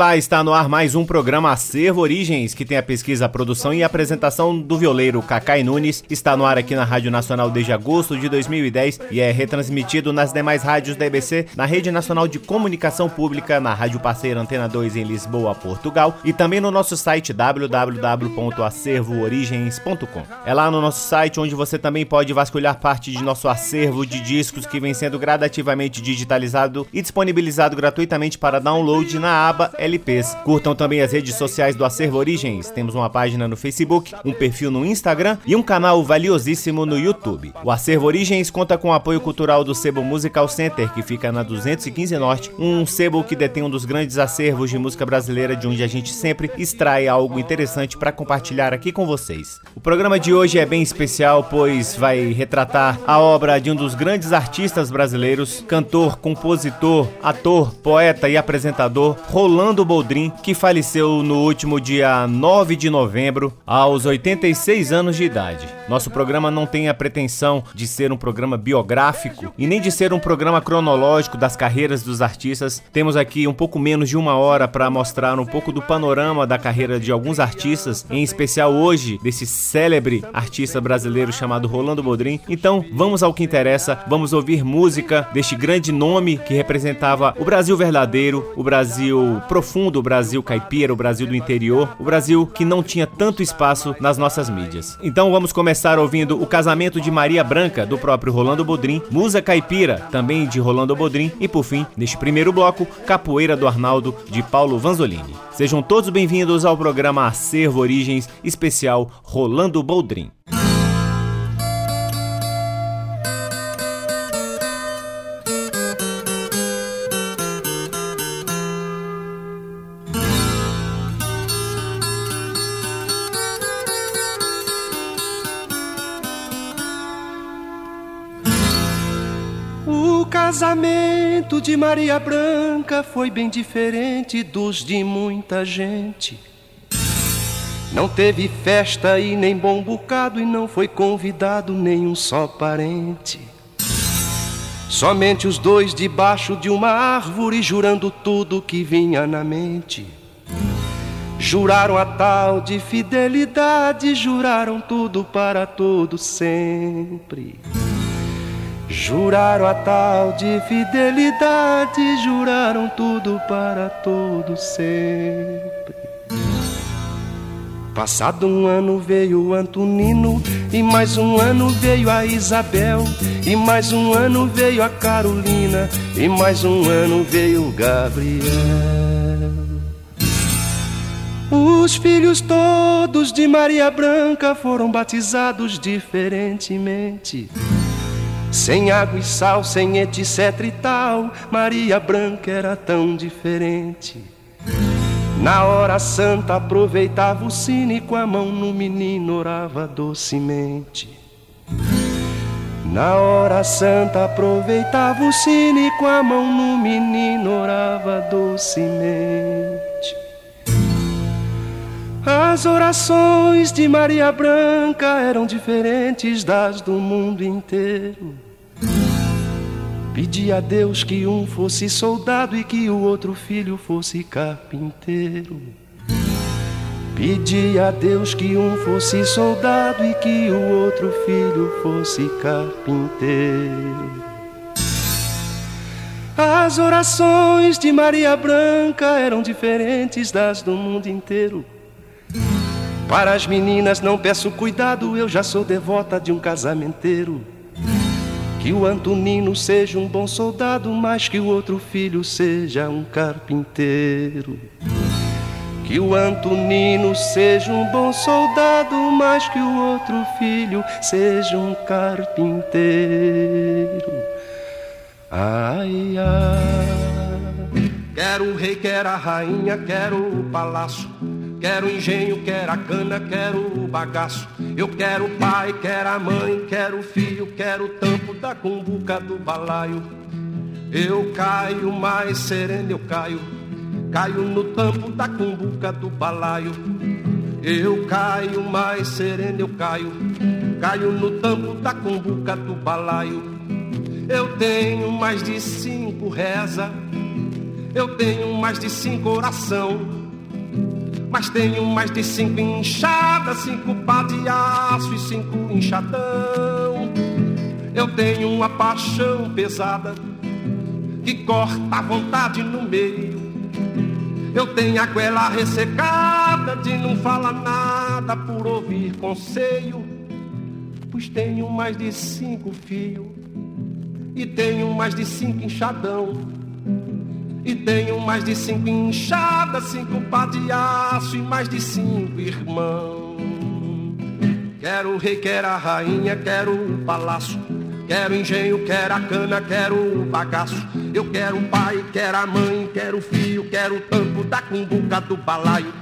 Olá, está no ar mais um programa Acervo Origens, que tem a pesquisa, a produção e a apresentação do violeiro Cacai Nunes. Está no ar aqui na Rádio Nacional desde agosto de 2010 e é retransmitido nas demais rádios da EBC, na Rede Nacional de Comunicação Pública, na Rádio Parceira Antena 2 em Lisboa, Portugal e também no nosso site www.acervoorigens.com. É lá no nosso site onde você também pode vasculhar parte de nosso acervo de discos que vem sendo gradativamente digitalizado e disponibilizado gratuitamente para download na aba LPs. Curtam também as redes sociais do Acervo Origens. Temos uma página no Facebook, um perfil no Instagram e um canal valiosíssimo no YouTube. O Acervo Origens conta com o apoio cultural do Sebo Musical Center, que fica na 215 Norte, um sebo que detém um dos grandes acervos de música brasileira, de onde a gente sempre extrai algo interessante para compartilhar aqui com vocês. O programa de hoje é bem especial, pois vai retratar a obra de um dos grandes artistas brasileiros, cantor, compositor, ator, poeta e apresentador, Rolando Fernando Boldrin, que faleceu no último dia 9 de novembro, aos 86 anos de idade. Nosso programa não tem a pretensão de ser um programa biográfico e nem de ser um programa cronológico das carreiras dos artistas. Temos aqui um pouco menos de uma hora para mostrar um pouco do panorama da carreira de alguns artistas, em especial hoje desse célebre artista brasileiro chamado Rolando Boldrin. Então, vamos ao que interessa, vamos ouvir música deste grande nome que representava o Brasil verdadeiro, o Brasil profundo, o Brasil caipira, o Brasil do interior, o Brasil que não tinha tanto espaço nas nossas mídias. Então vamos começar ouvindo O Casamento de Maria Branca, do próprio Rolando Bodrim, Musa Caipira, também de Rolando Bodrim, e por fim, neste primeiro bloco, Capoeira do Arnaldo, de Paulo Vanzolini. Sejam todos bem-vindos ao programa Acervo Origens, especial Rolando Boldrin. Casamento de Maria Branca foi bem diferente dos de muita gente. Não teve festa e nem bom bocado, e não foi convidado nenhum só parente. Somente os dois debaixo de uma árvore, jurando tudo que vinha na mente. Juraram a tal de fidelidade, juraram tudo para todo sempre. Juraram a tal de fidelidade, juraram tudo para todo sempre. Passado um ano veio Antonino, e mais um ano veio a Isabel, e mais um ano veio a Carolina, e mais um ano veio o Gabriel. Os filhos todos de Maria Branca foram batizados diferentemente. Sem água e sal, sem etc e tal, Maria Branca era tão diferente. Na hora santa aproveitava o sino com a mão no menino orava docemente. Na hora santa aproveitava o sino com a mão no menino orava docemente. As orações de Maria Branca eram diferentes das do mundo inteiro. Pedia a Deus que um fosse soldado e que o outro filho fosse carpinteiro. Pedia a Deus que um fosse soldado e que o outro filho fosse carpinteiro. As orações de Maria Branca eram diferentes das do mundo inteiro. Para as meninas não peço cuidado, eu já sou devota de um casamenteiro. Que o Antonino seja um bom soldado, mas que o outro filho seja um carpinteiro. Que o Antonino seja um bom soldado, mas que o outro filho seja um carpinteiro. Ai, ai. Quero o rei, quero a rainha, quero o palácio. Quero engenho, quero a cana, quero o bagaço. Eu quero o pai, quero a mãe, quero o filho, quero o tampo da cumbuca do balaio. Eu caio mais sereno, eu caio. Caio no tampo da cumbuca do balaio. Eu caio mais sereno, eu caio. Caio no tampo da cumbuca do balaio. Eu tenho mais de cinco reza. Eu tenho mais de cinco oração. Mas tenho mais de cinco inchadas, cinco pá de aço e cinco enxadão. Eu tenho uma paixão pesada que corta a vontade no meio. Eu tenho a goela ressecada de não falar nada por ouvir conselho. Pois tenho mais de cinco fios e tenho mais de cinco enxadão. E tenho mais de cinco enxadas, cinco pá de aço e mais de cinco irmãos. Quero o rei, quero a rainha, quero o palácio Quero engenho, quero a cana, quero o bagaço. Eu quero o pai, quero a mãe, quero o filho, quero o tampo da cumbuca do balaio.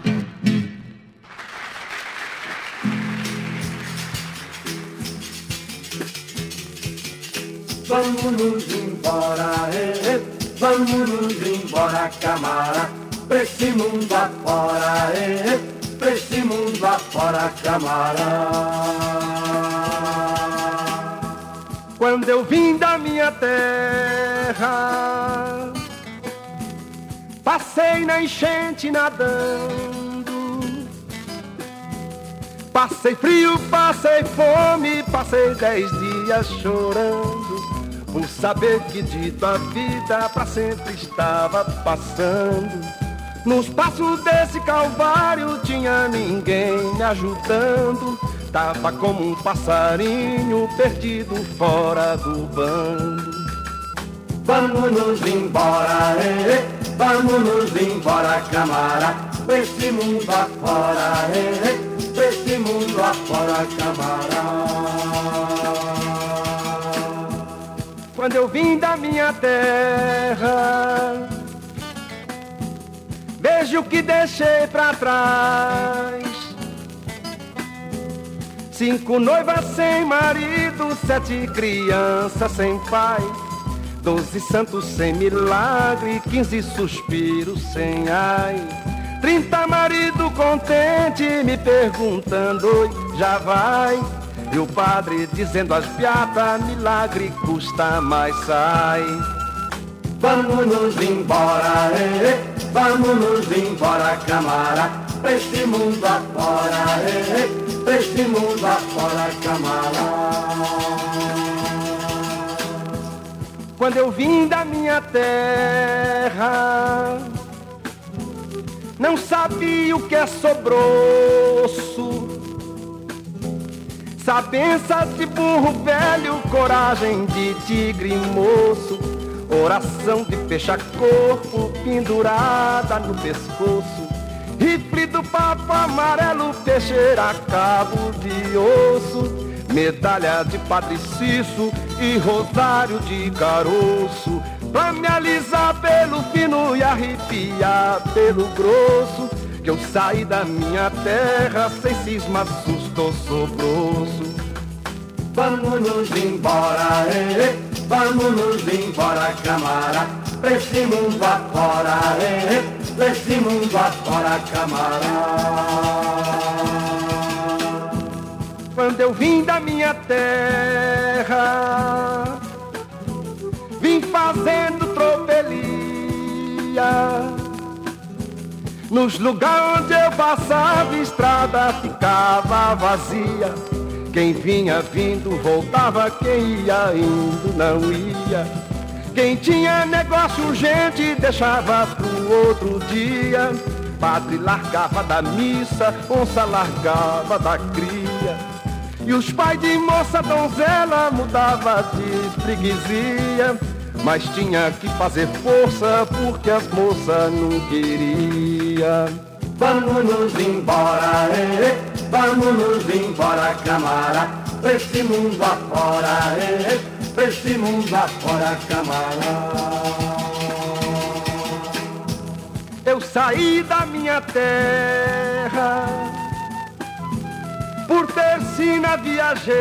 Vamos embora, eh, eh. Vamos nos embora, camara, pra esse mundo afora, eh, eh. pra esse mundo afora, camara. Quando eu vim da minha terra, passei na enchente nadando. Passei frio, passei fome, passei dez dias chorando. Por saber que dito a vida pra sempre estava passando. Nos passos desse calvário tinha ninguém me ajudando. Tava como um passarinho perdido fora do bando. Vamos nos embora, eh, vamos nos embora, camara, pra esse mundo afora, eh, pra esse mundo afora, camara. Quando eu vim da minha terra, vejo que deixei pra trás Cinco noivas sem marido, sete crianças sem pai, doze santos sem milagre, quinze suspiros sem ai. Trinta marido contente me perguntando, já vai. E o padre dizendo as piadas, milagre custa mais sai. Vamos nos embora, eh, eh. vamos nos embora, camara, pra este mundo afora, eh, eh deste mundo afora, camarada. Quando eu vim da minha terra, não sabia o que é sobroço. Sabenças de burro velho, coragem de tigre moço, oração de fecha-corpo pendurada no pescoço Rifle do papo amarelo, peixeira, cabo de osso Medalha de Padre Cício e rosário de caroço. Pra me alisar pelo fino e arrepiar pelo grosso Que eu saí da minha terra sem cisma, susto, sobroço Vamos nos embora, eh, eh. vamos nos embora, camarada Pra esse mundo afora, eh, eh desse mundo afora, camarada. Quando eu vim da minha terra, vim fazendo tropelia. Nos lugares onde eu passava, estrada ficava vazia. Quem vinha vindo voltava, quem ia indo não ia. Quem tinha negócio urgente deixava pro outro dia. Padre largava da missa, onça largava da cria. E os pais de moça donzela mudava de freguesia. Mas tinha que fazer força porque as moças não queriam. Vamos nos embora, eh, eh. vamos nos embora, camara, esse mundo afora, eh, eh pra esse mundo afora, camarada. Eu saí da minha terra por ter sina viajeira.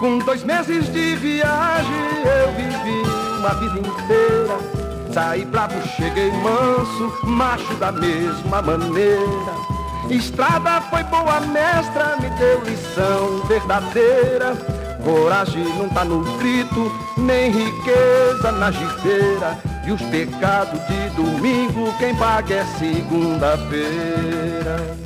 Com dois meses de viagem eu vivi uma vida inteira Saí bravo, cheguei manso, macho da mesma maneira. Estrada foi boa mestra, me deu lição verdadeira. Coragem não tá no grito, nem riqueza na gibeira. E os pecados de domingo, quem paga é segunda-feira.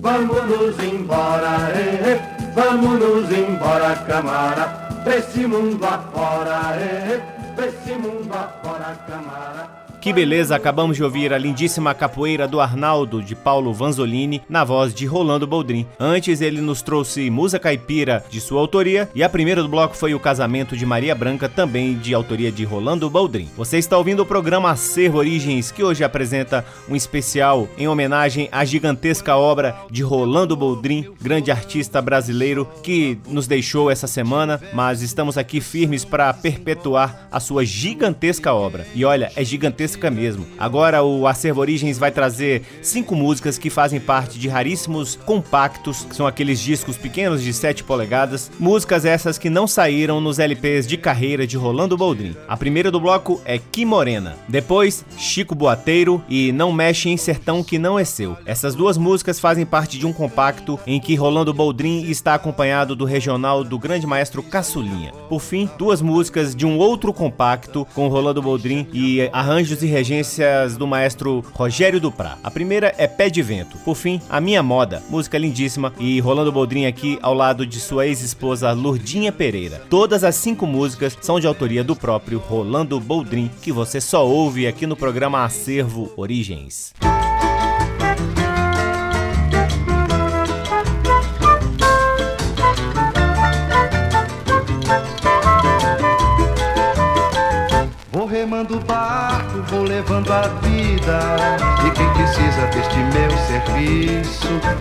Vamos nos embora, eh, eh. vamos nos embora, camara, pra esse mundo afora, eh, eh. Pra esse mundo afora, camara. Que beleza, acabamos de ouvir a lindíssima capoeira do Arnaldo, de Paulo Vanzolini, na voz de Rolando Boldrin. Antes ele nos trouxe Musa Caipira, de sua autoria, e a primeira do bloco foi o Casamento de Maria Branca, também de autoria de Rolando Boldrin. Você está ouvindo o programa Acervo Origens, que hoje apresenta um especial em homenagem à gigantesca obra de Rolando Boldrin, grande artista brasileiro que nos deixou essa semana, mas estamos aqui firmes para perpetuar a sua gigantesca obra. E olha, é gigantesca mesmo. Agora o Acervo Origens vai trazer cinco músicas que fazem parte de raríssimos compactos, que são aqueles discos pequenos de 7 polegadas. Músicas essas que não saíram nos LPs de carreira de Rolando Boldrin. A primeira do bloco é Que Morena. Depois, Chico Boateiro e Não Mexe em Sertão Que Não É Seu. Essas duas músicas fazem parte de um compacto em que Rolando Boldrin está acompanhado do regional do grande maestro Caçulinha. Por fim, duas músicas de um outro compacto com Rolando Boldrin e arranjos e regências do maestro Rogério Duprá. A primeira é Pé de Vento. Por fim, A Minha Moda, música lindíssima e Rolando Boldrin aqui ao lado de sua ex-esposa Lourdinha Pereira. Todas as cinco músicas são de autoria do próprio Rolando Boldrin, que você só ouve aqui no programa Acervo Origens.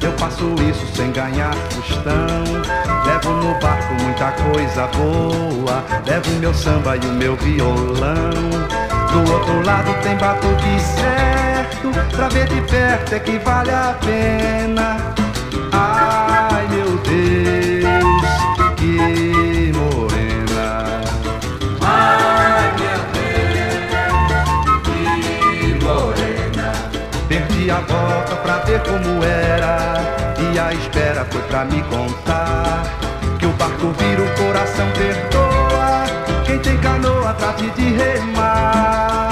Eu faço isso sem ganhar tostão. Levo no barco muita coisa boa, levo meu samba e o meu violão. Do outro lado tem batuque certo, pra ver de perto é que vale a pena. Ai meu Deus, volta pra ver como era. E a espera foi pra me contar Que o barco vira o coração perdoa. Quem tem canoa trate de remar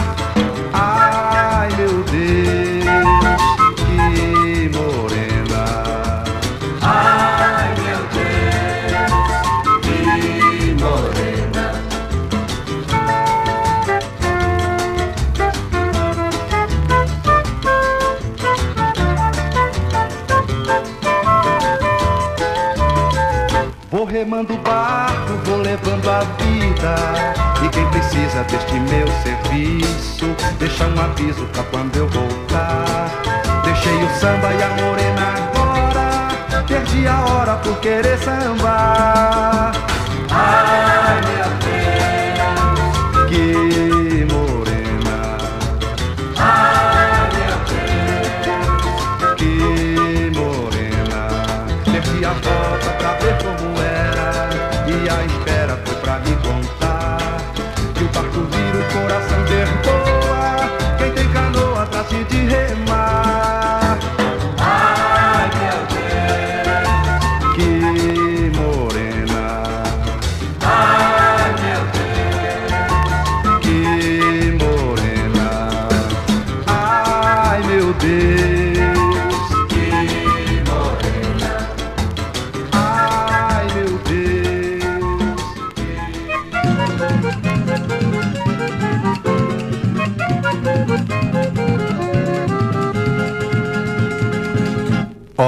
Vou remando o barco, vou levando a vida. E quem precisa deste meu serviço, deixa um aviso pra quando eu voltar. Deixei o samba e a morena agora. Perdi a hora por querer sambar.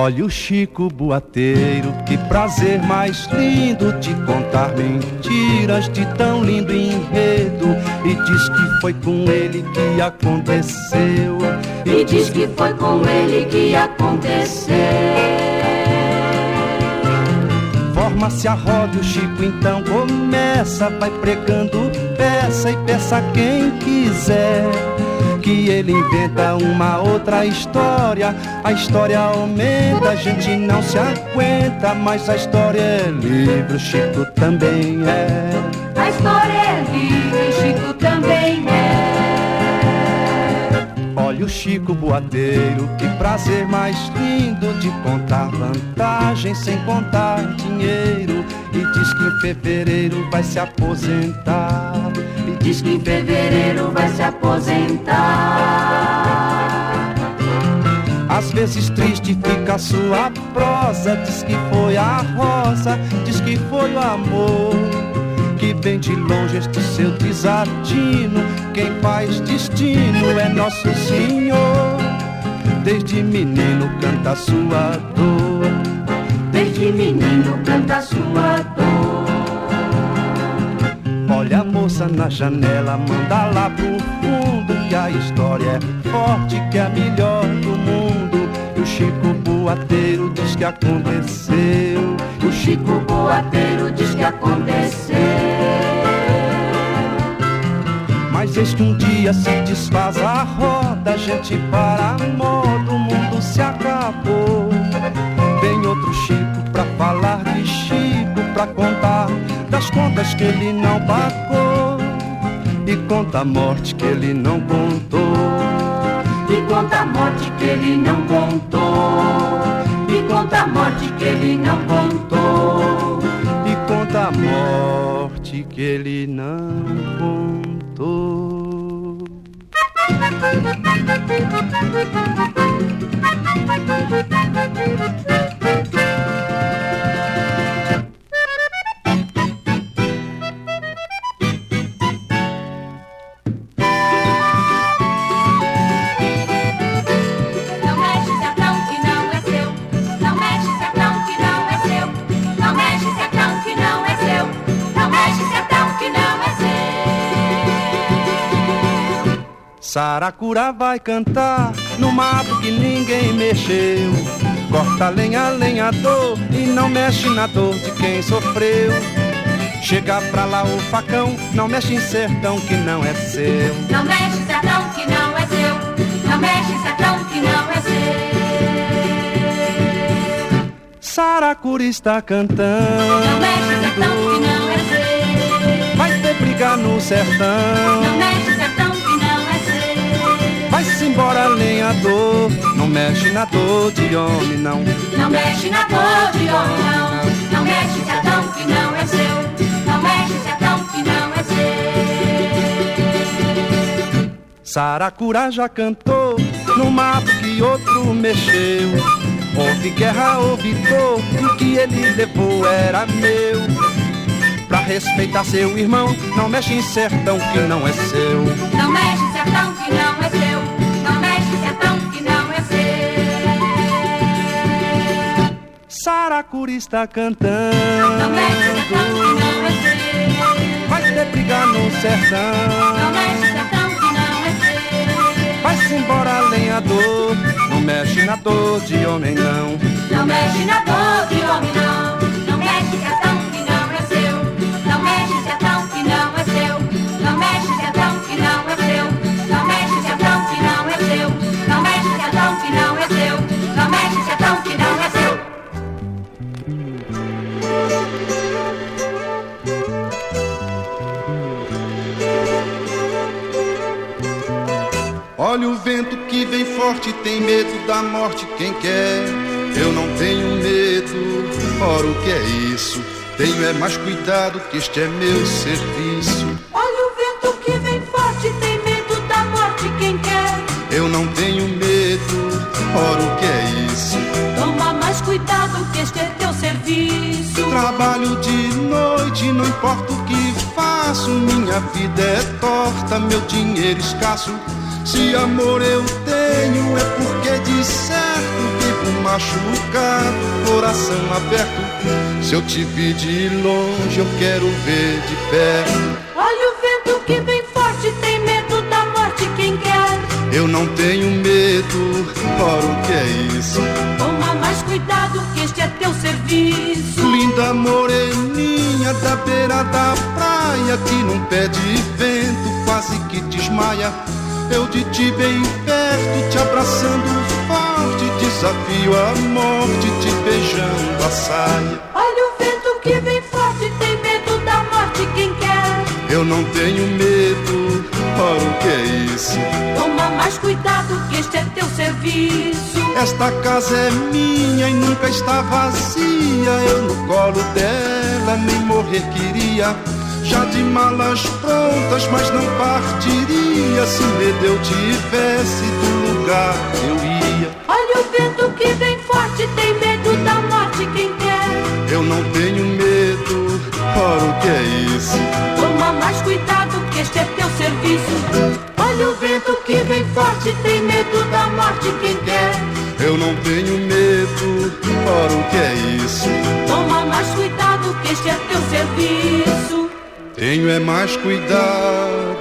Olha o Chico Boateiro, que prazer mais lindo de contar mentiras de tão lindo enredo. E diz que foi com ele que aconteceu. E diz que foi com ele que aconteceu. Forma-se a roda o Chico então começa, vai pregando peça e peça quem quiser. Que ele inventa uma outra história, a história aumenta, a gente não se aguenta, mas a história é livre, o Chico também é. A história é livre, Chico também é. Chico Boateiro, que prazer mais lindo de contar vantagem sem contar dinheiro. E diz que em fevereiro vai se aposentar. Diz que em fevereiro vai se aposentar. Às vezes triste fica a sua prosa, diz que foi a rosa, diz que foi o amor que vem de longe este seu desatino. Quem faz destino é Nosso Senhor. Desde menino canta sua dor. Desde menino canta sua dor. Na janela, manda lá pro fundo. E a história é forte, que é a melhor do mundo. E o Chico Boateiro diz que aconteceu. O Chico Boateiro diz que aconteceu. Mas eis que um dia se desfaz a roda, a gente para a moda, o mundo se acabou. Vem outro Chico pra falar de Chico, pra contar das contas que ele não pagou. E conta a morte que ele não contou. E conta a morte que ele não contou. E conta a morte que ele não contou. E conta a morte que ele não contou. Saracura vai cantar no mato que ninguém mexeu. Corta lenha, lenhador e não mexe na dor de quem sofreu. Chega pra lá o facão, não mexe em sertão que não é seu. Não mexe sertão que não é seu. Não mexe sertão que não é seu. Saracura está Não cantando. mexe sertão que não é seu. Vai ter briga no sertão. Não mexe seu. Vai-se embora lenhador, não mexe na dor de homem não. Não mexe na dor de homem, não. Não mexe sertão que não é seu. Não mexe sertão que não é seu. Saracura já cantou no mato que outro mexeu. Houve guerra, houve dor, o que ele levou era meu. Pra respeitar seu irmão, não mexe em sertão que não é seu. Não mexe Saracura está cantando. Vai ter briga no sertão. Vai-se embora lenhador, não mexe na dor de homem não. Não mexe na dor de homem, não. Vento que vem forte, tem medo da morte quem quer. Eu não tenho medo, ora o que é isso? Tenho é mais cuidado que este é meu serviço. Olha o vento que vem forte, tem medo da morte quem quer. Eu não tenho medo, ora o que é isso? Toma mais cuidado que este é teu serviço. Trabalho de noite, não importa o que faço. Minha vida é torta, meu dinheiro escasso. Se amor eu tenho, é porque de certo vivo machucado, coração aberto. Se eu te vi de longe, eu quero ver de perto. Olha o vento que vem forte, tem medo da morte quem quer. Eu não tenho medo, ora o que é isso? Toma mais cuidado que este é teu serviço. Linda moreninha da beira da praia que num pé de vento quase que desmaia. Eu de ti bem perto, te abraçando forte, desafio a morte, te beijando a saia. Olha o vento que vem forte, tem medo da morte quem quer. Eu não tenho medo, ora o que é isso? Toma mais cuidado que este é teu serviço. Esta casa é minha e nunca está vazia. Eu no colo dela nem morrer queria. Já de malas prontas, mas não partiria. Se medo eu tivesse do lugar eu ia. Olha o vento que vem forte, tem medo da morte quem quer. Eu não tenho medo, ora o que é isso? Toma mais cuidado que este é teu serviço. Olha o vento que vem forte, tem medo da morte quem quer. Eu não tenho medo, ora o que é isso? Toma mais cuidado que este é teu serviço. Tenho é mais cuidado,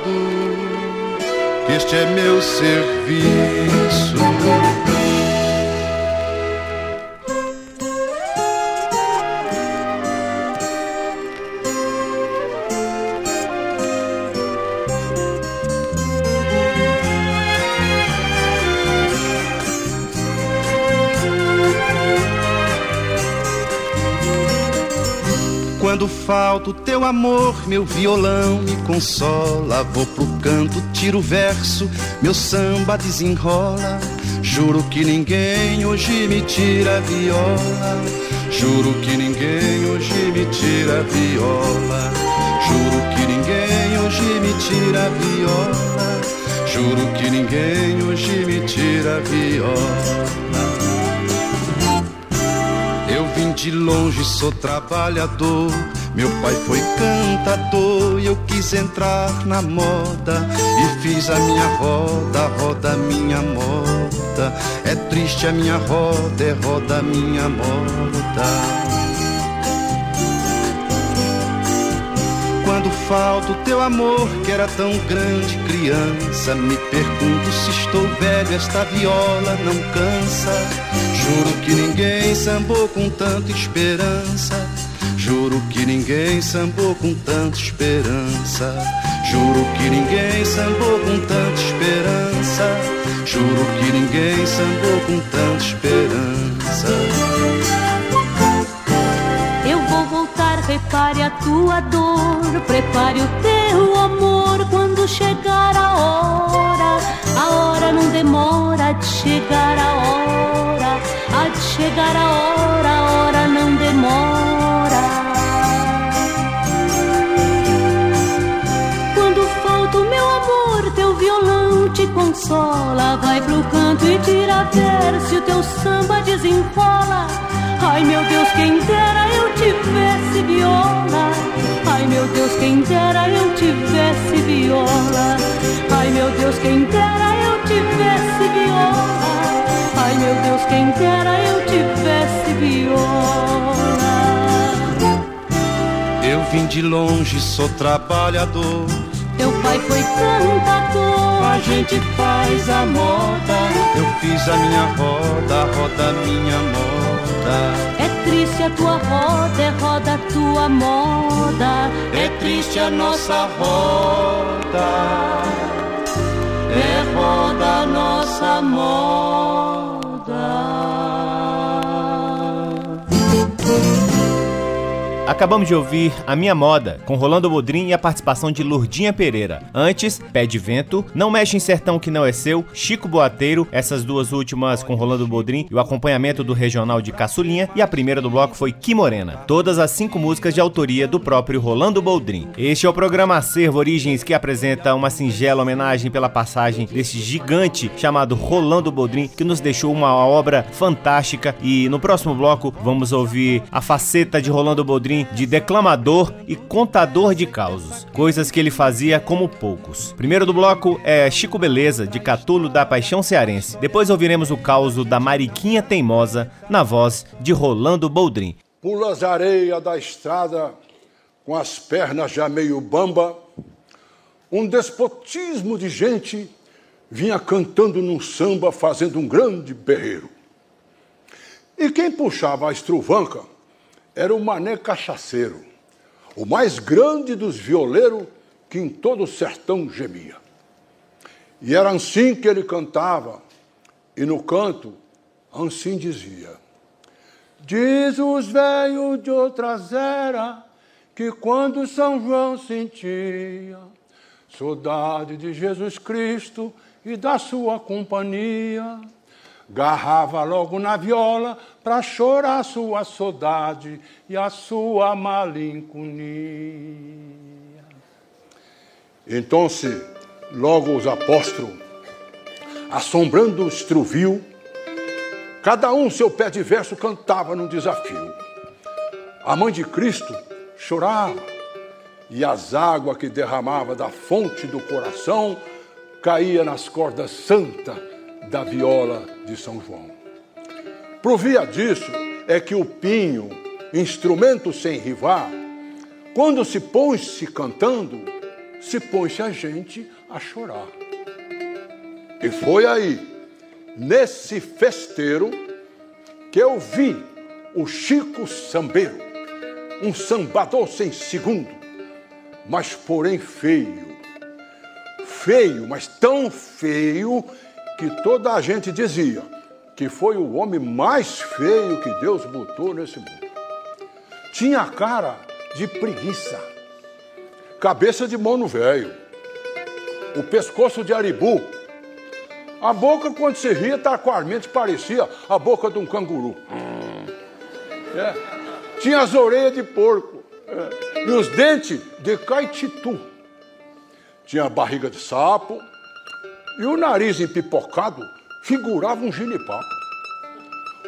este é meu serviço. Quando falta o teu amor, meu violão me consola. Vou pro canto, tiro o verso, meu samba desenrola. Juro que ninguém hoje me tira a viola. Juro que ninguém hoje me tira a viola. Juro que ninguém hoje me tira a viola. Juro que ninguém hoje me tira a viola. De longe, sou trabalhador. Meu pai foi cantador e eu quis entrar na moda. E fiz a minha roda, roda minha moda. É triste a minha roda, é roda minha moda. Quando falta o teu amor, que era tão grande criança, me pergunto se estou velho, esta viola não cansa. Juro que ninguém sambou com tanta esperança. Juro que ninguém sambou com tanta esperança. Juro que ninguém sambou com tanta esperança. Juro que ninguém sambou com tanta esperança. Eu vou voltar, repare a tua dor. Prepare o teu amor chegar a hora. A hora não demora de chegar a hora. Há de chegar a hora, a hora não demora. Quando falta o meu amor, teu violão te consola. Vai pro canto e tira verso, o teu samba desenrola. Ai meu Deus, quem dera eu tivesse viola. Ai meu Deus, quem dera quem dera eu tivesse viola. Eu vim de longe, sou trabalhador. Teu pai foi cantador. A gente faz a moda. Eu fiz a minha roda, roda minha moda. É triste a tua roda, é roda a tua moda. É triste a nossa roda. É roda a nossa moda. Acabamos de ouvir A Minha Moda, com Rolando Bodrim e a participação de Lurdinha Pereira. Antes, Pé de Vento, Não Mexe em Sertão Que Não É Seu, Chico Boateiro, essas duas últimas com Rolando Bodrim e o acompanhamento do regional de Caçulinha, e a primeira do bloco foi Que Morena. Todas as cinco músicas de autoria do próprio Rolando Boldrin. Este é o programa Acervo Origens que apresenta uma singela homenagem pela passagem desse gigante chamado Rolando Boldrin, que nos deixou uma obra fantástica. E no próximo bloco vamos ouvir a faceta de Rolando Boldrin de declamador e contador de causos, coisas que ele fazia como poucos. Primeiro do bloco é Chico Beleza, de Catulo da Paixão Cearense. Depois ouviremos o causo da Mariquinha Teimosa, na voz de Rolando Boldrin. Pulas areia da estrada, com as pernas já meio bamba, um despotismo de gente vinha cantando num samba, fazendo um grande berreiro. E quem puxava a estruvanca era o mané cachaceiro, o mais grande dos violeiros que em todo o sertão gemia. E era assim que ele cantava, e no canto, assim dizia: Diz os velhos de outras eras que quando São João sentia saudade de Jesus Cristo e da sua companhia. Garrava logo na viola para chorar sua saudade e a sua malinconia. Então, se logo os apóstolos, assombrando o estruvio, cada um seu pé de verso cantava num desafio. A mãe de Cristo chorava e as águas que derramava da fonte do coração caía nas cordas santas da viola de São João. Provia disso é que o pinho, instrumento sem rival, quando se põe-se cantando, se põe-se a gente a chorar. E foi aí, nesse festeiro, que eu vi o Chico Sambeiro, um sambador sem segundo, mas porém feio. Feio, mas tão feio que toda a gente dizia que foi o homem mais feio que Deus botou nesse mundo. Tinha cara de preguiça, cabeça de mono velho, o pescoço de aribu, a boca quando se ria taquarmente parecia a boca de um canguru. É. Tinha as orelhas de porco é. e os dentes de caititu. Tinha a barriga de sapo, e o nariz empipocado figurava um ginipapo.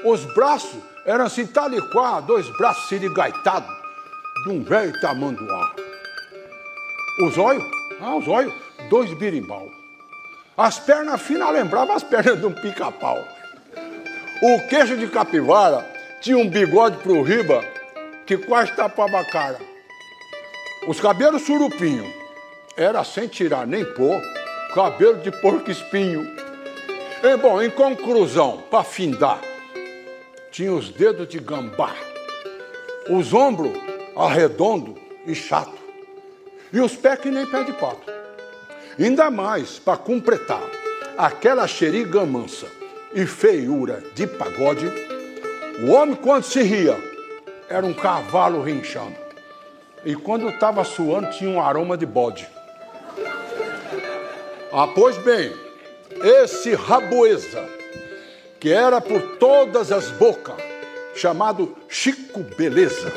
Os braços eram assim, qual, dois braços sirigaitados de um velho tamanduá. Os olhos, ah, os olhos, dois birimbau. As pernas finas lembravam as pernas de um pica-pau. O queixo de capivara tinha um bigode pro riba que quase tapava a cara. Os cabelos surupinho era sem tirar nem pôr cabelo de porco espinho. E, bom, em conclusão, para findar, tinha os dedos de gambá, os ombros arredondo e chato, e os pés que nem pé de pato. Ainda mais, para completar, aquela xeriga mansa e feiura de pagode, o homem, quando se ria, era um cavalo rinchando. E quando estava suando, tinha um aroma de bode. Ah, pois bem, esse Raboesa, que era por todas as bocas, chamado Chico Beleza,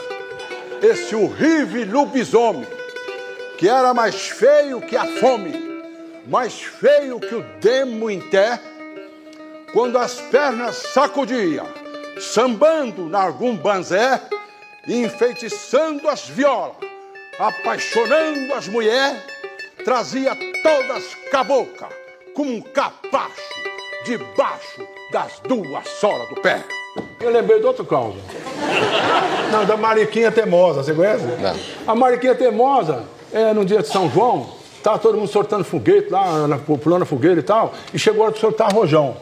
esse horrível lobisomem, que era mais feio que a fome, mais feio que o demo em té, quando as pernas sacudia, sambando na algum banzé, enfeitiçando as violas, apaixonando as mulheres, trazia todas cabocla com um capacho debaixo das duas solas do pé. Eu lembrei de outro caso. Não, da Mariquinha Temosa, você conhece? Não. A Mariquinha Temosa, é, no dia de São João, estava todo mundo soltando foguete lá, na, pulando fogueira e tal, e chegou a hora de soltar rojão.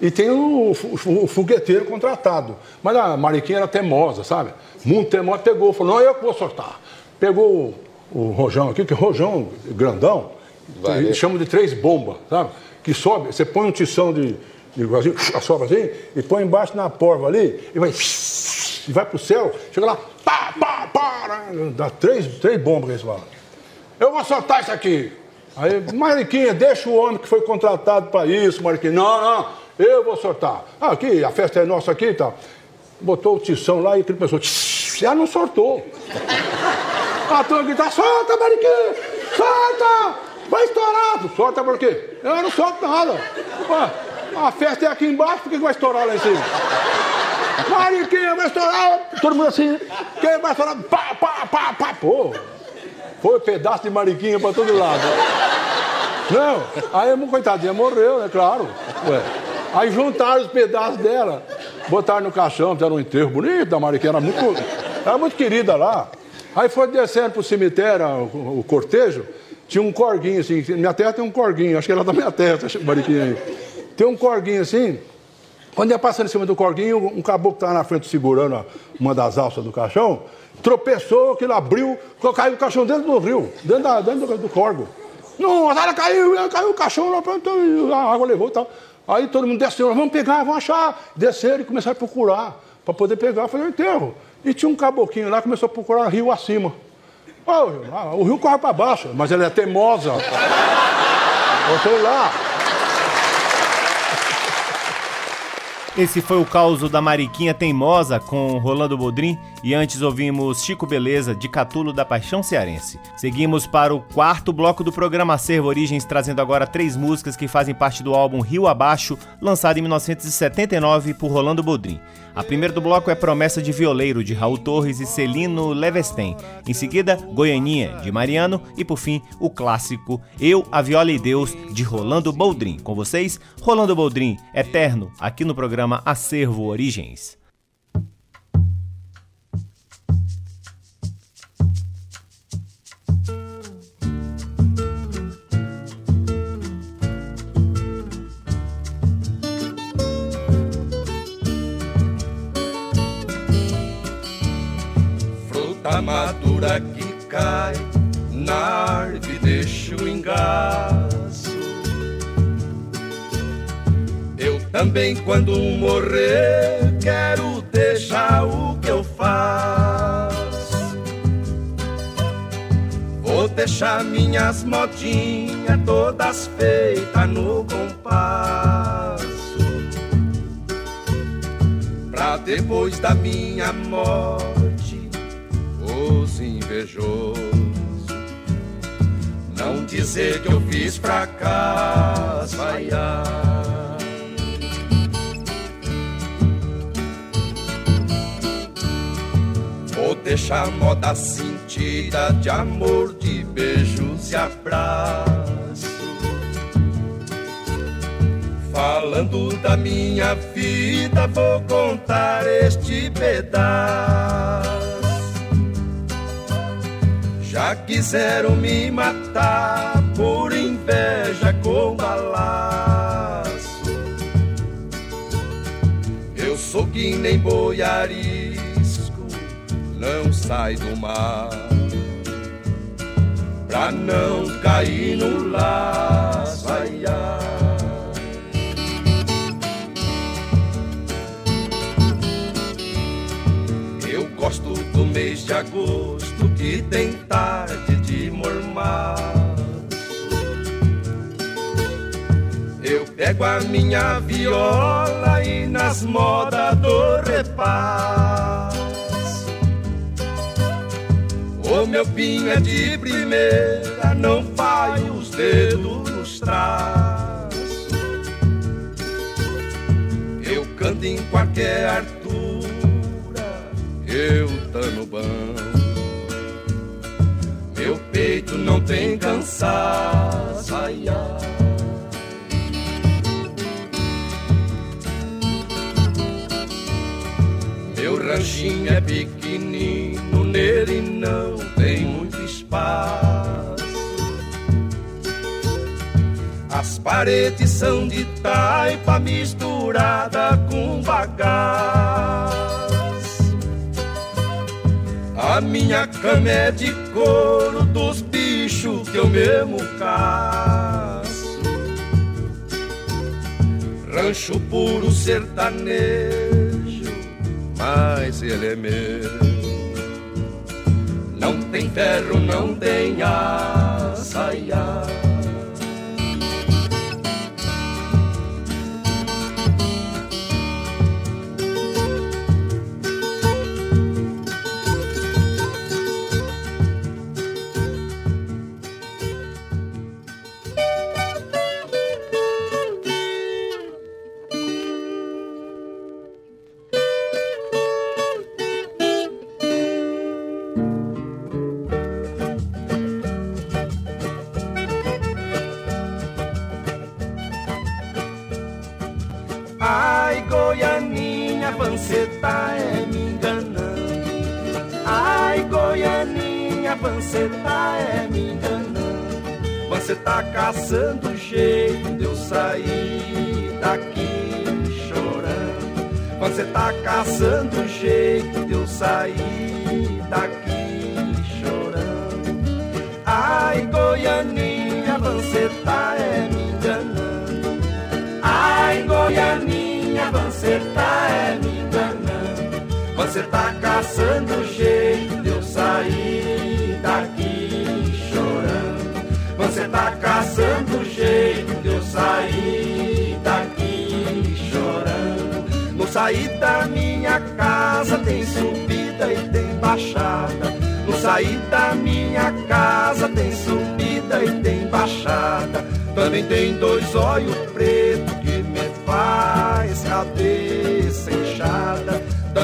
E tem o, o, o, fogueteiro contratado. Mas a Mariquinha era temosa, sabe? Muito temosa, pegou, falou, não, eu que vou soltar. Pegou o, o rojão aqui, que rojão grandão, Vai, chamam de três bombas, sabe? Que sobe, você põe um tição de, de assim, sobe assim, e põe embaixo na porva ali, e vai, e vai pro céu, chega lá, pá, pá, pá, dá três, três bombas que eles falam. Eu vou soltar isso aqui. Aí, Mariquinha, deixa o homem que foi contratado para isso, Mariquinha. Não, não, eu vou soltar. Ah, aqui, a festa é nossa aqui e tal. Botou o tição lá e aquele pessoa, já não soltou. A turma grita, solta, Mariquinha, solta! Vai estourar, solta por quê? Eu não solto nada. Ué, a festa é aqui embaixo, por que vai estourar lá em cima? Mariquinha vai estourar, todo mundo assim, quem vai estourar? Pá, pá, pá, pá, pô. Foi um pedaço de mariquinha pra todo lado. Não, aí a coitadinha morreu, né? Claro. Ué. Aí juntaram os pedaços dela, botaram no caixão, fizeram um enterro bonito da mariquinha, era muito, era muito querida lá. Aí foi descendo pro cemitério, o, o cortejo, tinha um corguinho assim. Minha terra tem um corguinho, acho que ela da minha terra, essa mariquinha aí. Tem um corguinho assim. Quando ia passando em cima do corguinho, um caboclo estava na frente segurando uma das alças do caixão, tropeçou, aquilo abriu, caiu o caixão dentro do rio, dentro, da, dentro do, do corgo. Nossa, ela caiu, caiu o caixão, a água levou e tal. Aí todo mundo desceu, vamos pegar, vamos achar. Desceram e começaram a procurar, para poder pegar, fazer o enterro. E tinha um caboquinho lá, começou a procurar rio acima. O rio corre para baixo, mas ela é teimosa. Sei lá. Esse foi o caos da Mariquinha Teimosa com Rolando Bodrim e antes ouvimos Chico Beleza de Catulo da Paixão Cearense. Seguimos para o quarto bloco do programa Acervo Origens, trazendo agora três músicas que fazem parte do álbum Rio Abaixo, lançado em 1979 por Rolando Bodrim. A primeira do bloco é Promessa de Violeiro, de Raul Torres e Celino Levesten. Em seguida, Goianinha, de Mariano. E por fim, o clássico Eu, a Viola e Deus, de Rolando Boldrin. Com vocês, Rolando Boldrin, eterno, aqui no programa Acervo Origens. Madura que cai na árvore deixa o engaço. Eu também, quando morrer, quero deixar o que eu faço. Vou deixar minhas modinhas todas feitas no compasso. Pra depois da minha morte os invejosos. Não dizer que eu fiz ai. Vou deixar moda sentida de amor, de beijos e abraços. Falando da minha vida, vou contar este pedaço. Quiseram me matar por inveja com balaço. Eu sou que nem boi arisco, não sai do mar. Pra não cair no laço, ai, ai. Eu gosto do mês de agosto que tem tarde de mormaço. Eu pego a minha viola e nas modas do repasso. O meu pinho é de primeira, não faz os dedos nos traços. Eu canto em qualquer altura, eu tô no banco. Meu peito não tem cansaço, ai, ai. Meu ranchinho é pequenino, nele não tem muito espaço. As paredes são de taipa misturada com bagaço. A minha cama é de couro dos bichos que eu mesmo caço. Rancho puro sertanejo, mas ele é meu. Não tem ferro, não tem aço,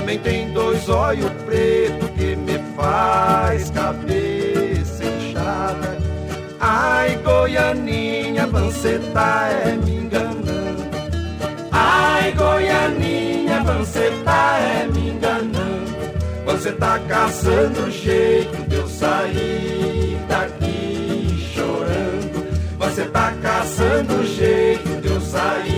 Também tem dois olhos pretos que me faz cabeça inchada. Ai, Goianinha, você tá é me enganando. Ai, Goianinha, você tá é me enganando. Você tá caçando jeito de eu sair daqui chorando. Você tá caçando jeito de eu sair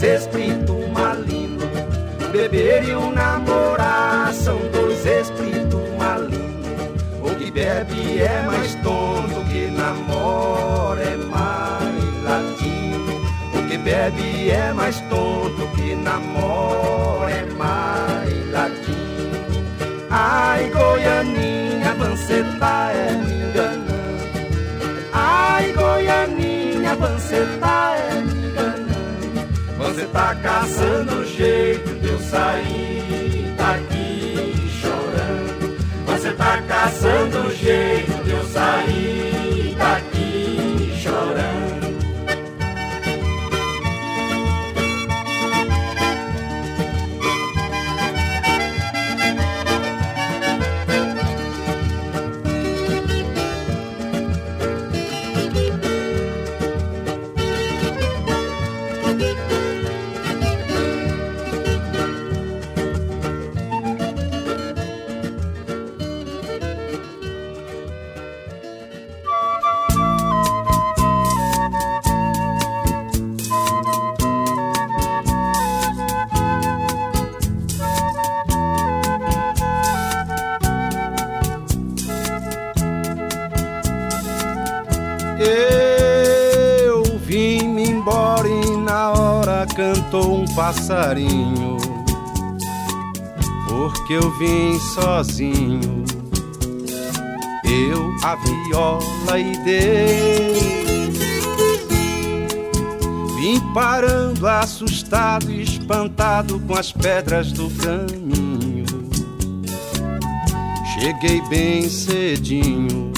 são dois espíritos malignos. O beber e o namorar são dois espíritos malignos. O que bebe é mais tonto, que namora é mais latino. O que bebe é mais tonto, que namora é mais latino. Ai, Goianinha, você tá é me enganando. Ai, Goianinha, você tá tá caçando jeito de eu sair daqui chorando. Você tá caçando jeito de eu sair cantou um passarinho. Porque eu vim sozinho. Eu, a viola e Deus. Vim parando assustado e espantado com as pedras do caminho. Cheguei bem cedinho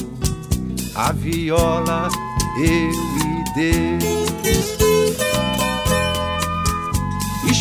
a viola, eu e Deus.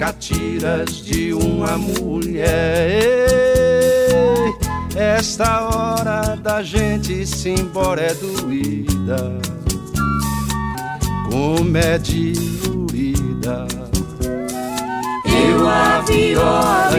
catiras de uma mulher. Esta hora da gente se embora é doída, como é diluída. Eu a viola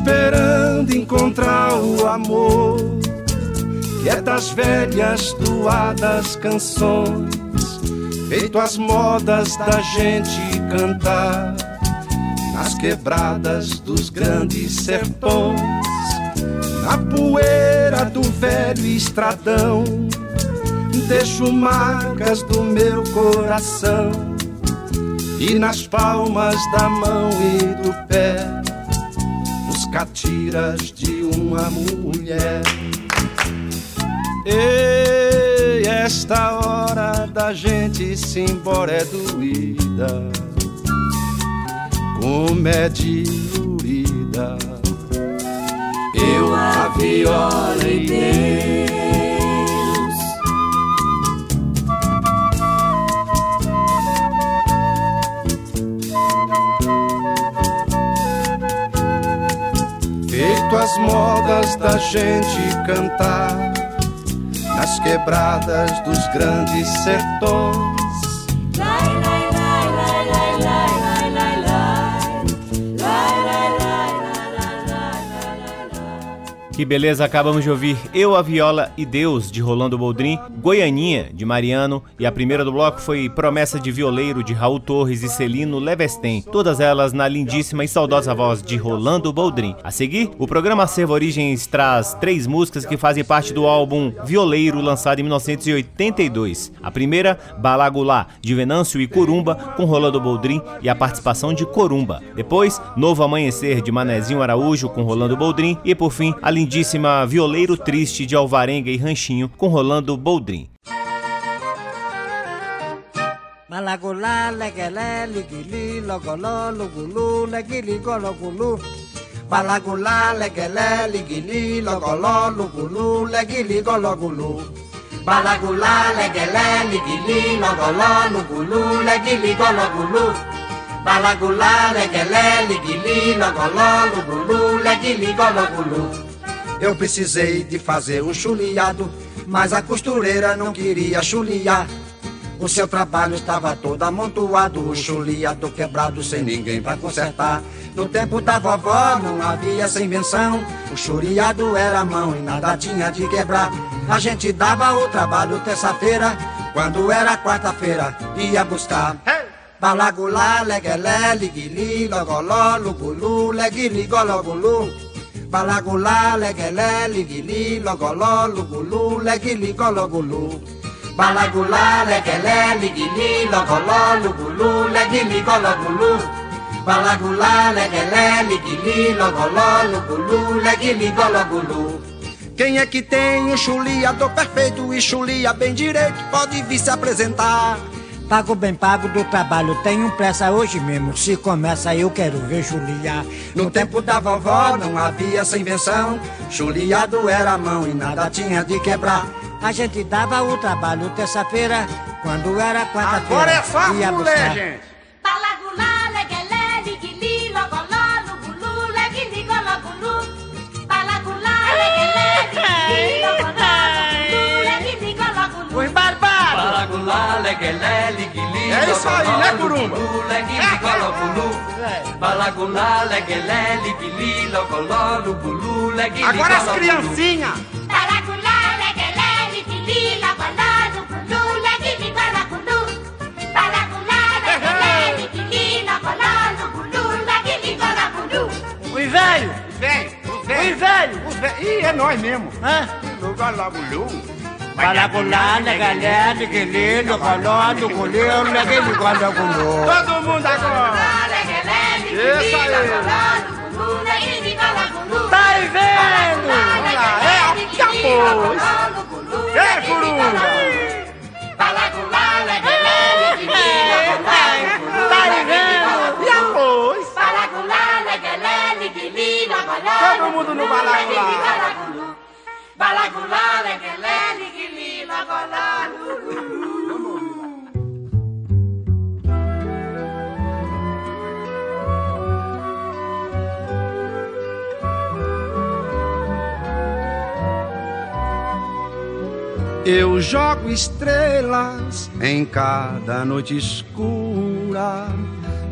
Esperando encontrar o amor, que é das velhas doadas canções, feito as modas da gente cantar nas quebradas dos grandes sertões, na poeira do velho estradão. Deixo marcas do meu coração e nas palmas da mão e do pé, catiras de uma mulher. Ei, esta hora da gente se embora é doída, como é diluída. Eu a viola da gente cantar nas quebradas dos grandes sertões. Que beleza, acabamos de ouvir Eu, a Viola e Deus, de Rolando Boldrin, Goianinha, de Mariano, e a primeira do bloco foi Promessa de Violeiro, de Raul Torres e Celino Levesten, todas elas na lindíssima e saudosa voz de Rolando Boldrin. A seguir, o programa Acervo Origens traz três músicas que fazem parte do álbum Violeiro, lançado em 1982. A primeira, Balagulá, de Venâncio e Corumba, com Rolando Boldrin e a participação de Corumba. Depois, Novo Amanhecer, de Manezinho Araújo, com Rolando Boldrin, e por fim, a lindíssima lindíssima Violeiro Triste de Alvarenga e Ranchinho com Rolando Boldrin. Malagulá, leguelé, liguili, logoló, lugulu, leguili, gologulu. Balagulá, leguelé, liguili, logoló, lugulu, leguili, gologulu. Balagulá, leguelé, liguili, logoló, lugulu, leguili, gologulu. Balagulá, leguelé, liguili, logoló, lugulu, leguili, gologulu. Eu precisei de fazer um chuliado, mas a costureira não queria chuliar. O seu trabalho estava todo amontoado, o chuliado quebrado sem ninguém para consertar. No tempo da vovó não havia essa invenção, o chuliado era mão e nada tinha de quebrar. A gente dava o trabalho terça-feira, quando era quarta-feira ia buscar. Balagulá, leguelé, liguili, logoló, lugulu, leguili, gologulu. Balagulá, leguelé, liguili, logoló, lugulu, leguili, gologulu. Balagulá, leguelé, liguili, logoló, lugulu, leguili, gologulu. Balagulá, leguelé, liguili, logoló, lugulu, leguili, gologulu. Quem é que tem um chuliador perfeito e chulia bem direito pode vir se apresentar. Pago bem pago do trabalho, tenho pressa hoje mesmo. Se começa, eu quero ver chuliar. No tempo da vovó não havia essa invenção. Chuliado era a mão e nada tinha de quebrar. A gente dava o trabalho terça-feira, quando era quarta-feira. Agora é só mulher, gente. Leguelé, liguili, É isso aí, né, Curumba? leguili, leguelé, liguili, lugulu, leguili, Agora as criancinhas! Balagulá, leguelé, liguili, logoló, lugulu, leguili, gologulu. Balagulá, leguelé, liguili, logoló, lugulu, leguili. Os velhos! Velho, Os velhos! os velhos. Ih, é nós mesmo. Hã? No galabulhu. Balagulá, legalé, liguili, logoló, lugulê, leguili, gologulu. Todo mundo agora. Isso aí. Tá aí vendo? É aqui a pôs. É, Eu jogo estrelas em cada noite escura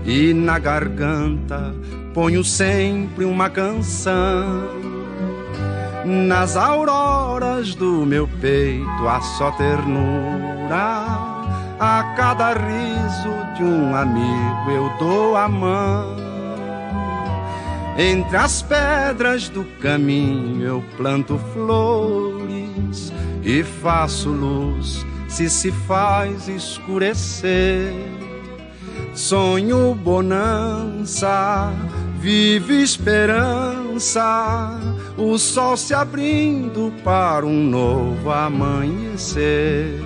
e na garganta ponho sempre uma canção. Nas auroras do meu peito há só ternura, A cada riso de um amigo eu dou a mão. Entre as pedras do caminho eu planto flores e faço luz se se faz escurecer. Sonho bonança, vive esperança, o sol se abrindo para um novo amanhecer.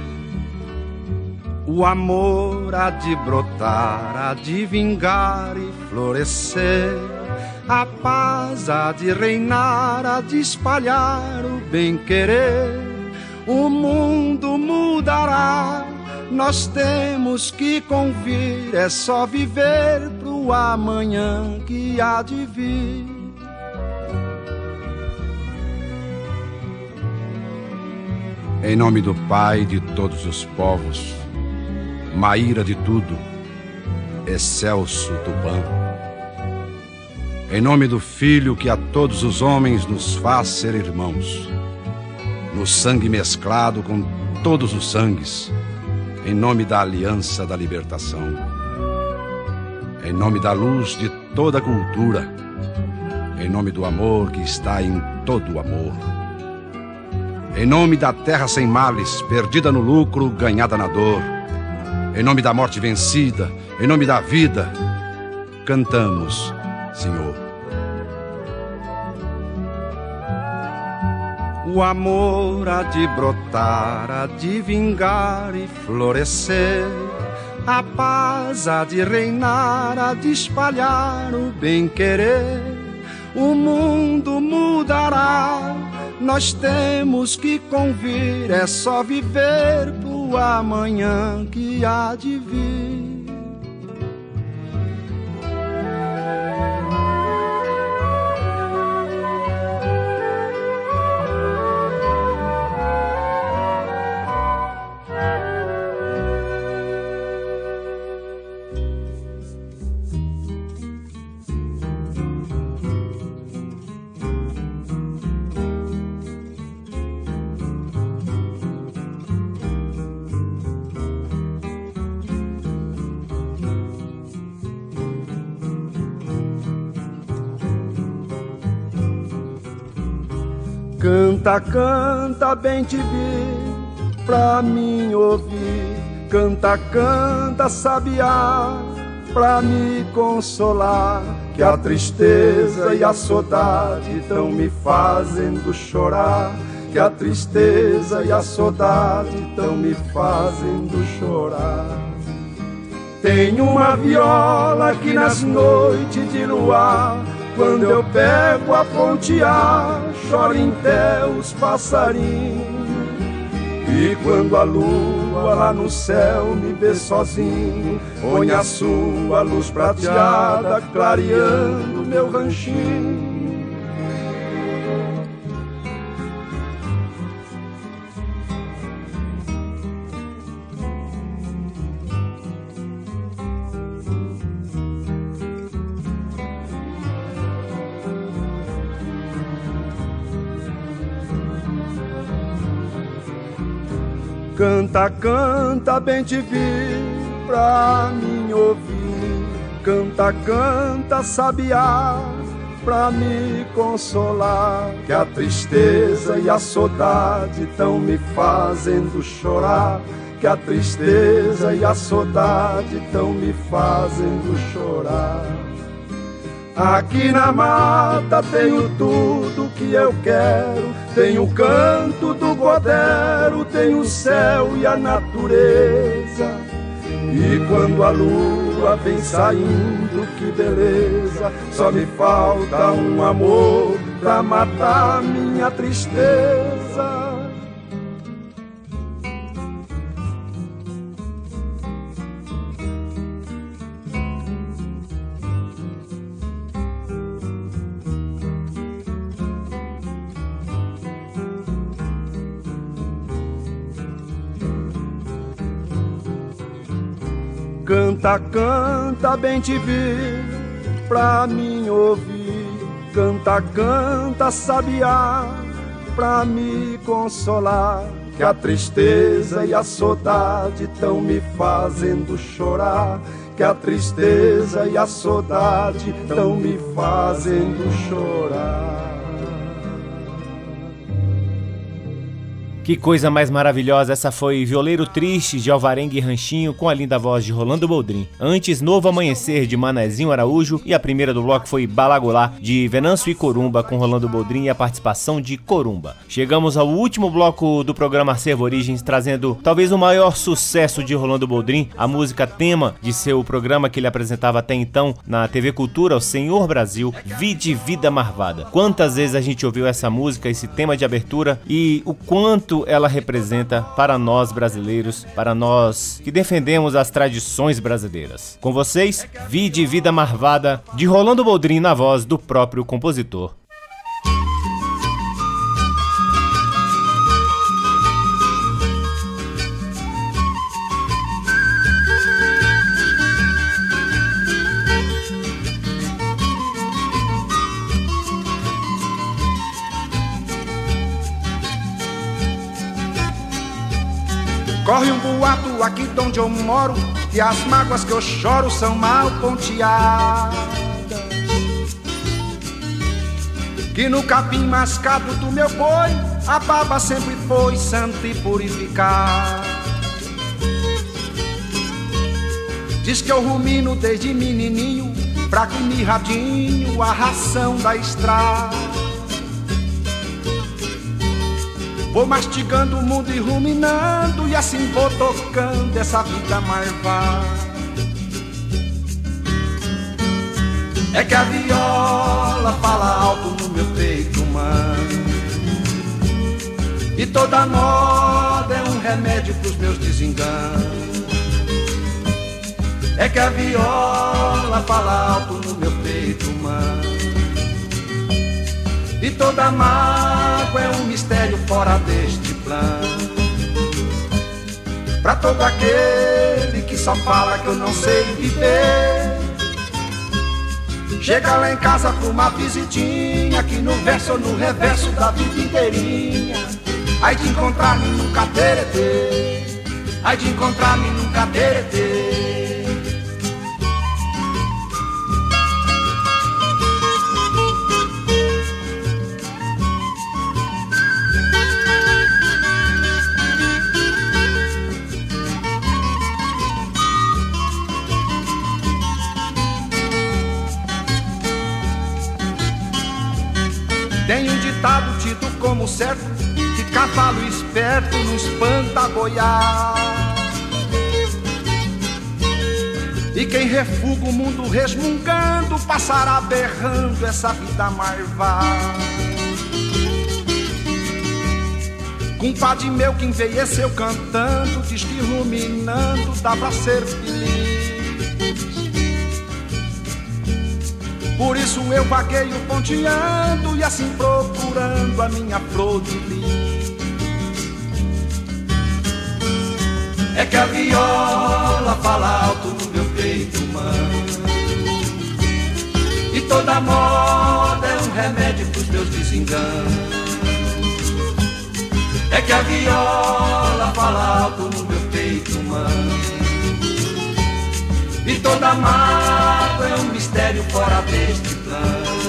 O amor há de brotar, há de vingar e florescer. A paz há de reinar, há de espalhar o bem-querer. O mundo mudará, nós temos que convir. É só viver pro amanhã que há de vir. Em nome do Pai de todos os povos, Maíra de tudo, excelso Tupã. Em nome do Filho que a todos os homens nos faz ser irmãos, no sangue mesclado com todos os sangues, em nome da aliança da libertação, em nome da luz de toda a cultura, em nome do amor que está em todo o amor, em nome da terra sem males, perdida no lucro, ganhada na dor em nome da morte vencida, em nome da vida, cantamos, Senhor. O amor há de brotar, há de vingar e florescer. A paz há de reinar, há de espalhar o bem-querer. O mundo mudará, nós temos que convir, é só viver pro amanhã que há de vir. Bem te vi, pra mim ouvir. Canta, canta, sabiá, pra me consolar. Que a tristeza e a saudade tão me fazendo chorar. Que a tristeza e a saudade tão me fazendo chorar. Tenho uma viola que nas noites de luar quando eu pego a pontear, choro em té os passarinhos. E quando a lua lá no céu me vê sozinho, põe a sua luz prateada clareando meu ranchinho. Canta, canta, bem te vi pra mim ouvir. Canta, canta, sabiá, pra me consolar. Que a tristeza e a saudade tão me fazendo chorar. Que a tristeza e a saudade tão me fazendo chorar. Aqui na mata tenho tudo que eu quero. Tenho o canto do godero, tenho o céu e a natureza. E quando a lua vem saindo, que beleza. Só me falta um amor pra matar minha tristeza. Canta, canta, bem te vi, pra mim ouvir. Canta, canta, sabiá, pra me consolar. Que a tristeza e a saudade tão me fazendo chorar. Que a tristeza e a saudade tão me fazendo chorar. Que coisa mais maravilhosa, essa foi Violeiro Triste de Alvarengue Ranchinho com a linda voz de Rolando Boldrin. Antes, Novo Amanhecer de Manezinho Araújo e a primeira do bloco foi Balagolá de Venâncio e Corumba com Rolando Boldrin e a participação de Corumba. Chegamos ao último bloco do programa Servo Origens trazendo talvez o maior sucesso de Rolando Boldrin, a música tema de seu programa que ele apresentava até então na TV Cultura, o Senhor Brasil, Vide Vida Marvada. Quantas vezes a gente ouviu essa música, esse tema de abertura e o quanto ela representa para nós brasileiros, para nós que defendemos as tradições brasileiras. Com vocês, Vide Vida Marvada, de Rolando Boldrin na voz do próprio compositor. Boato aqui de onde eu moro Que as mágoas que eu choro são mal ponteadas. Que no capim mascado do meu boi A baba sempre foi santa e purificada. Diz que eu rumino desde menininho Fraco e mirradinho a ração da estrada Vou mastigando o mundo e ruminando E assim vou tocando essa vida marvada É que a viola fala alto no meu peito humano E toda moda é um remédio pros meus desenganos. É que a viola fala alto no meu e toda mágoa é um mistério fora deste plano. Pra todo aquele que só fala que eu não sei viver. Chega lá em casa pra uma visitinha, aqui no verso ou no reverso da vida inteirinha. Aí de encontrar-me num cateretê, aí de encontrar-me num cateretê. Ditado tido como certo Que cavalo esperto não espanta boiar. E quem refuga o mundo resmungando Passará berrando essa vida marvada Compadre meu que envelheceu cantando Diz que ruminando dá pra ser feliz Por isso eu vagueio ponteando e assim procurando a minha flor de. É que a viola fala alto no meu peito humano E toda moda é um remédio pros meus desenganos É que a viola fala alto no meu peito humano e toda mágoa é um mistério fora deste plano.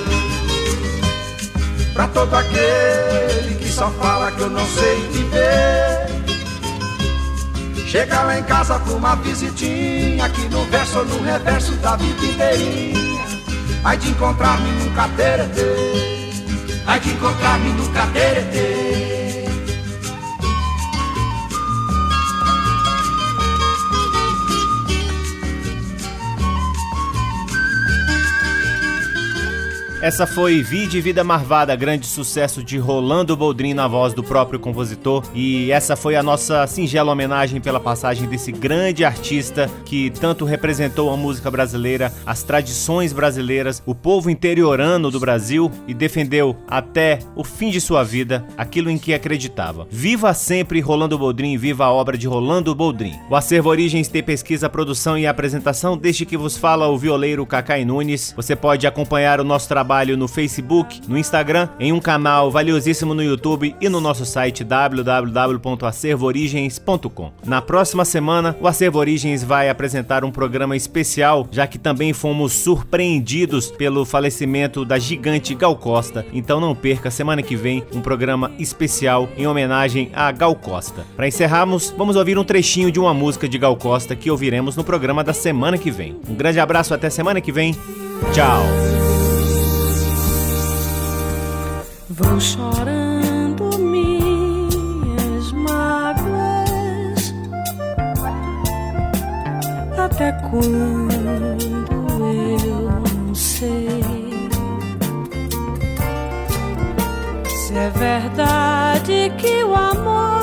Pra todo aquele que só fala que eu não sei viver. Chega lá em casa com uma visitinha, aqui no verso ou no reverso da vida inteirinha. Ai de encontrar-me num cateretê, ai de encontrar-me num cateretê. Essa foi Vide Vida Marvada, grande sucesso de Rolando Boldrin na voz do próprio compositor. E essa foi a nossa singela homenagem pela passagem desse grande artista que tanto representou a música brasileira, as tradições brasileiras, o povo interiorano do Brasil e defendeu até o fim de sua vida aquilo em que acreditava. Viva sempre Rolando Boldrin, viva a obra de Rolando Boldrin. O Acervo Origens tem pesquisa, produção e apresentação, desde que vos fala o violeiro Cacai Nunes. Você pode acompanhar o nosso trabalho trabalho no Facebook, no Instagram, em um canal valiosíssimo no YouTube e no nosso site www.acervoorigens.com. Na próxima semana, o Acervo Origens vai apresentar um programa especial, já que também fomos surpreendidos pelo falecimento da gigante Gal Costa. Então não perca semana que vem um programa especial em homenagem a Gal Costa. Para encerrarmos, vamos ouvir um trechinho de uma música de Gal Costa que ouviremos no programa da semana que vem. Um grande abraço até semana que vem. Tchau. Vou chorando minhas mágoas. Até quando eu não sei se é verdade que o amor